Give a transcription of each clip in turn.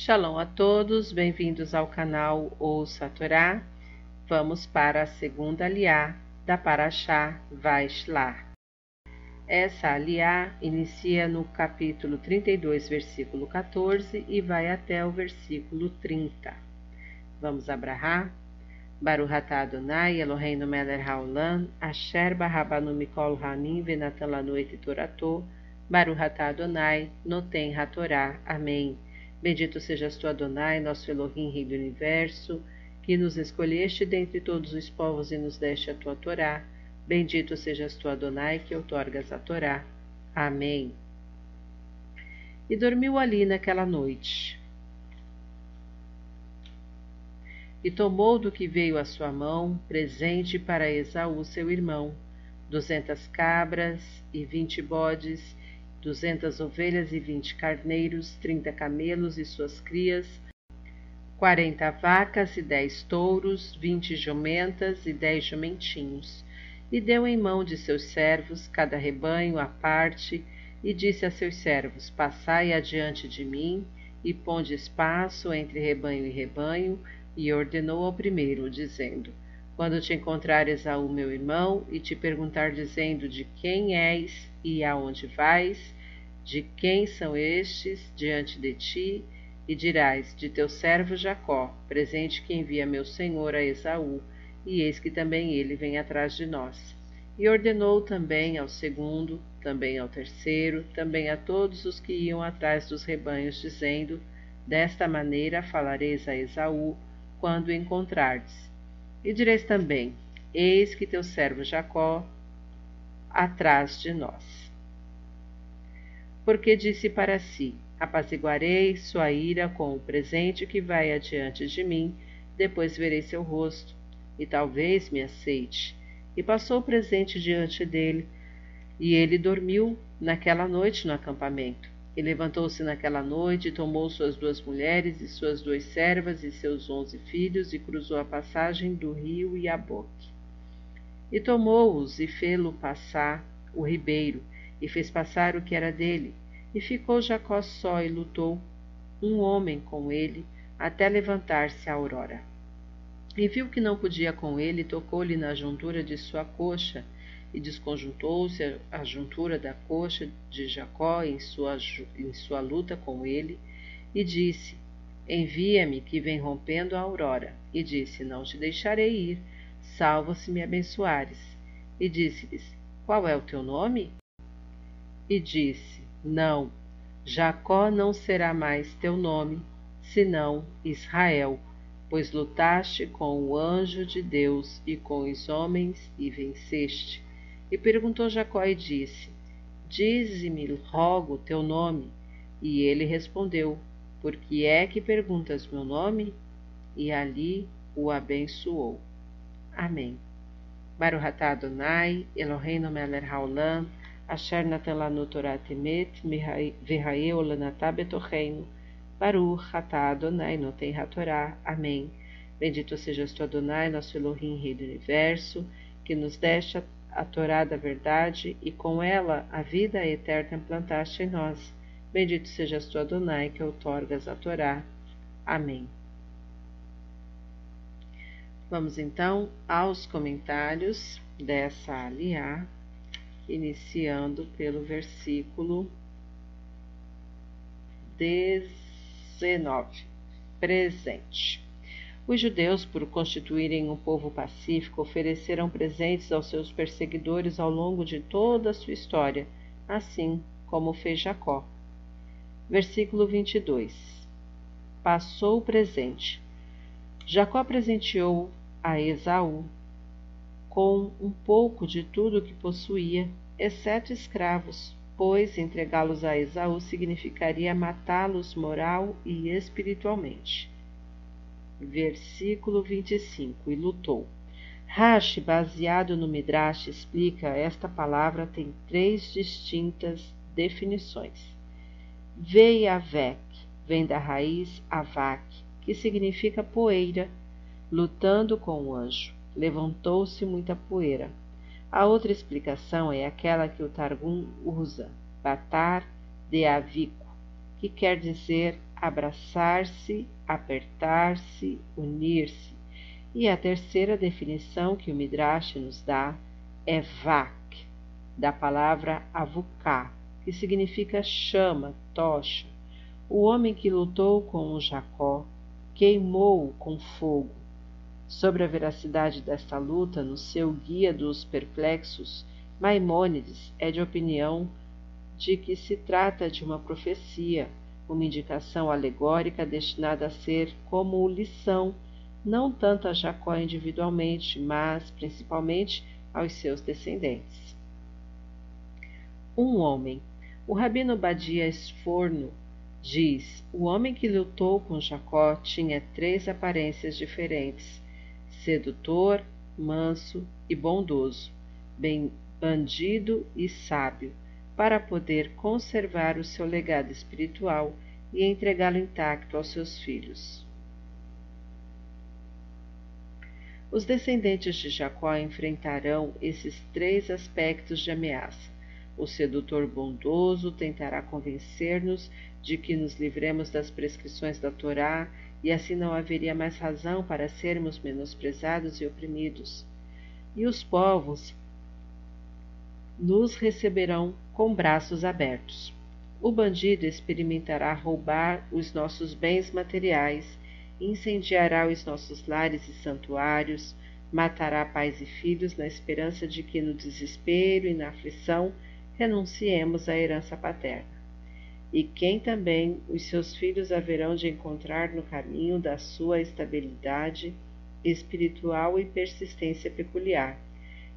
Shalom a todos, bem-vindos ao canal Ouça a Torá. Vamos para a segunda aliá da Paraxá Vaishlar. Essa aliá inicia no capítulo 32, versículo 14 e vai até o versículo 30. Vamos abrahar? Baruch atah Adonai Eloheinu melech haolam, asher barabanu mikol hanim venatan lanu et torato, Baruch atah Adonai, noten hatorá. Amém. Bendito sejas tu, Adonai, nosso Elohim, Rei do Universo, que nos escolheste dentre todos os povos e nos deste a tua Torá. Bendito sejas tu, Adonai, que outorgas a Torá. Amém. E dormiu ali naquela noite. E tomou do que veio à sua mão presente para Esaú, seu irmão, duzentas cabras e vinte bodes duzentas ovelhas e vinte carneiros, trinta camelos e suas crias, quarenta vacas e dez touros, vinte jumentas e dez jumentinhos. E deu em mão de seus servos cada rebanho à parte, e disse a seus servos: Passai adiante de mim, e ponde espaço entre rebanho e rebanho, e ordenou ao primeiro, dizendo: Quando te encontrar Esaú, meu irmão, e te perguntar, dizendo: De quem és e aonde vais, de quem são estes diante de ti? E dirás: De teu servo Jacó, presente que envia meu senhor a Esaú, e eis que também ele vem atrás de nós. E ordenou também ao segundo, também ao terceiro, também a todos os que iam atrás dos rebanhos, dizendo: Desta maneira falareis a Esaú, quando o encontrardes. E direis também: Eis que teu servo Jacó atrás de nós porque disse para si: Apaziguarei sua ira com o presente que vai adiante de mim, depois verei seu rosto, e talvez me aceite. E passou o presente diante dele, e ele dormiu naquela noite no acampamento. E levantou-se naquela noite, tomou suas duas mulheres e suas duas servas e seus onze filhos, e cruzou a passagem do rio Iaboque. E tomou-os e fê-lo passar o ribeiro, e fez passar o que era dele. E ficou Jacó só e lutou um homem com ele até levantar-se a aurora. E viu que não podia com ele, tocou-lhe na juntura de sua coxa, e desconjuntou-se a juntura da coxa de Jacó em sua, em sua luta com ele, e disse: Envia-me, que vem rompendo a aurora. E disse: Não te deixarei ir, salvo se me abençoares. E disse-lhes: Qual é o teu nome? e disse: Não, Jacó não será mais teu nome, senão Israel, pois lutaste com o anjo de Deus e com os homens e venceste. E perguntou Jacó e disse: Dize-me, rogo, teu nome. E ele respondeu: Por que é que perguntas meu nome? E ali o abençoou. Amém. Baruch atah Adonai, Eloheinu melech haolam, Asher natan lanu Torah temet, v'haye olanatá betocheinu, Baruch atah Adonai noten hatorá. Amém. Bendito sejas tu, Adonai, nosso Elohim, Rei do Universo, que nos deste a, Torá da verdade e com ela a vida eterna plantaste em nós. Bendito sejas tu, Adonai, que outorgas a Torá. Amém. Vamos então aos comentários dessa aliá iniciando pelo versículo 19. Presente. Os judeus, por constituírem um povo pacífico, ofereceram presentes aos seus perseguidores ao longo de toda a sua história, assim como fez Jacó. Versículo 22. Passou o presente. Jacó presenteou a Esaú com um pouco de tudo o que possuía, exceto escravos, pois entregá-los a Esaú significaria matá-los moral e espiritualmente. Versículo 25: E lutou. Rashi, baseado no Midrash, explica esta palavra tem três distintas definições. Veiavek vem da raiz avak, que significa poeira, lutando com o anjo levantou-se muita poeira. A outra explicação é aquela que o Targum usa, batar de avico, que quer dizer abraçar-se, apertar-se, unir-se. E a terceira definição que o Midrash nos dá é vak, da palavra avuká, que significa chama, tocha. O homem que lutou com o Jacó queimou-o com fogo. Sobre a veracidade desta luta, no seu Guia dos Perplexos, Maimônides é de opinião de que se trata de uma profecia, uma indicação alegórica destinada a ser como lição, não tanto a Jacó individualmente, mas principalmente aos seus descendentes. Um homem. O rabino Badia Esforno diz: o homem que lutou com Jacó tinha três aparências diferentes: sedutor, manso e bondoso, bem bandido e sábio para poder conservar o seu legado espiritual e entregá-lo intacto aos seus filhos. Os descendentes de Jacó enfrentarão esses três aspectos de ameaça. O sedutor bondoso tentará convencer-nos de que nos livremos das prescrições da Torá e assim não haveria mais razão para sermos menosprezados e oprimidos. E os povos nos receberão com braços abertos. O bandido experimentará roubar os nossos bens materiais, incendiará os nossos lares e santuários, matará pais e filhos na esperança de que no desespero e na aflição renunciemos à herança paterna. E quem também os seus filhos haverão de encontrar no caminho da sua estabilidade espiritual e persistência peculiar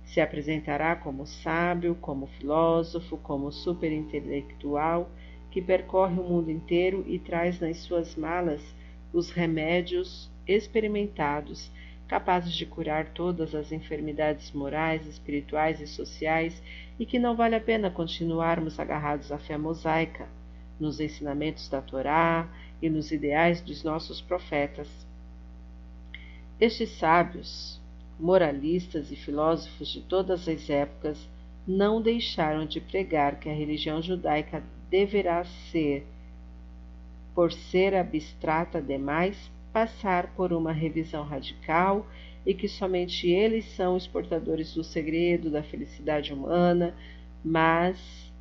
se apresentará como sábio, como filósofo, como superintelectual que percorre o mundo inteiro e traz nas suas malas os remédios experimentados capazes de curar todas as enfermidades morais, espirituais e sociais e que não vale a pena continuarmos agarrados à fé mosaica, nos ensinamentos da Torá e nos ideais dos nossos profetas. Estes sábios, moralistas e filósofos de todas as épocas não deixaram de pregar que a religião judaica deverá ser, por ser abstrata demais, passar por uma revisão radical e que somente eles são os portadores do segredo da felicidade humana, mas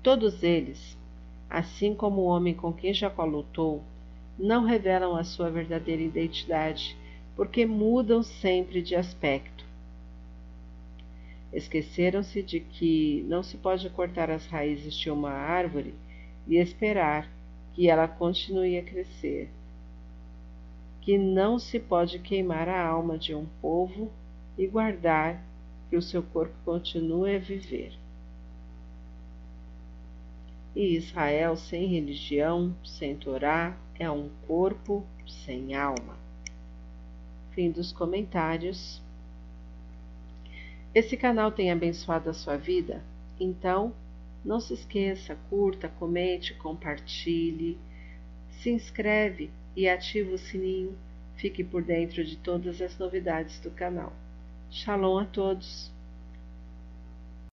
todos eles, assim como o homem com quem Jacó lutou, não revelam a sua verdadeira identidade porque mudam sempre de aspecto. Esqueceram-se de que não se pode cortar as raízes de uma árvore e esperar que ela continue a crescer, que não se pode queimar a alma de um povo e guardar que o seu corpo continue a viver. E Israel sem religião, sem Torá, é um corpo sem alma. Fim dos comentários. Esse canal tem abençoado a sua vida? Então, não se esqueça, curta, comente, compartilhe, se inscreve e ative o sininho. Fique por dentro de todas as novidades do canal. Shalom a todos!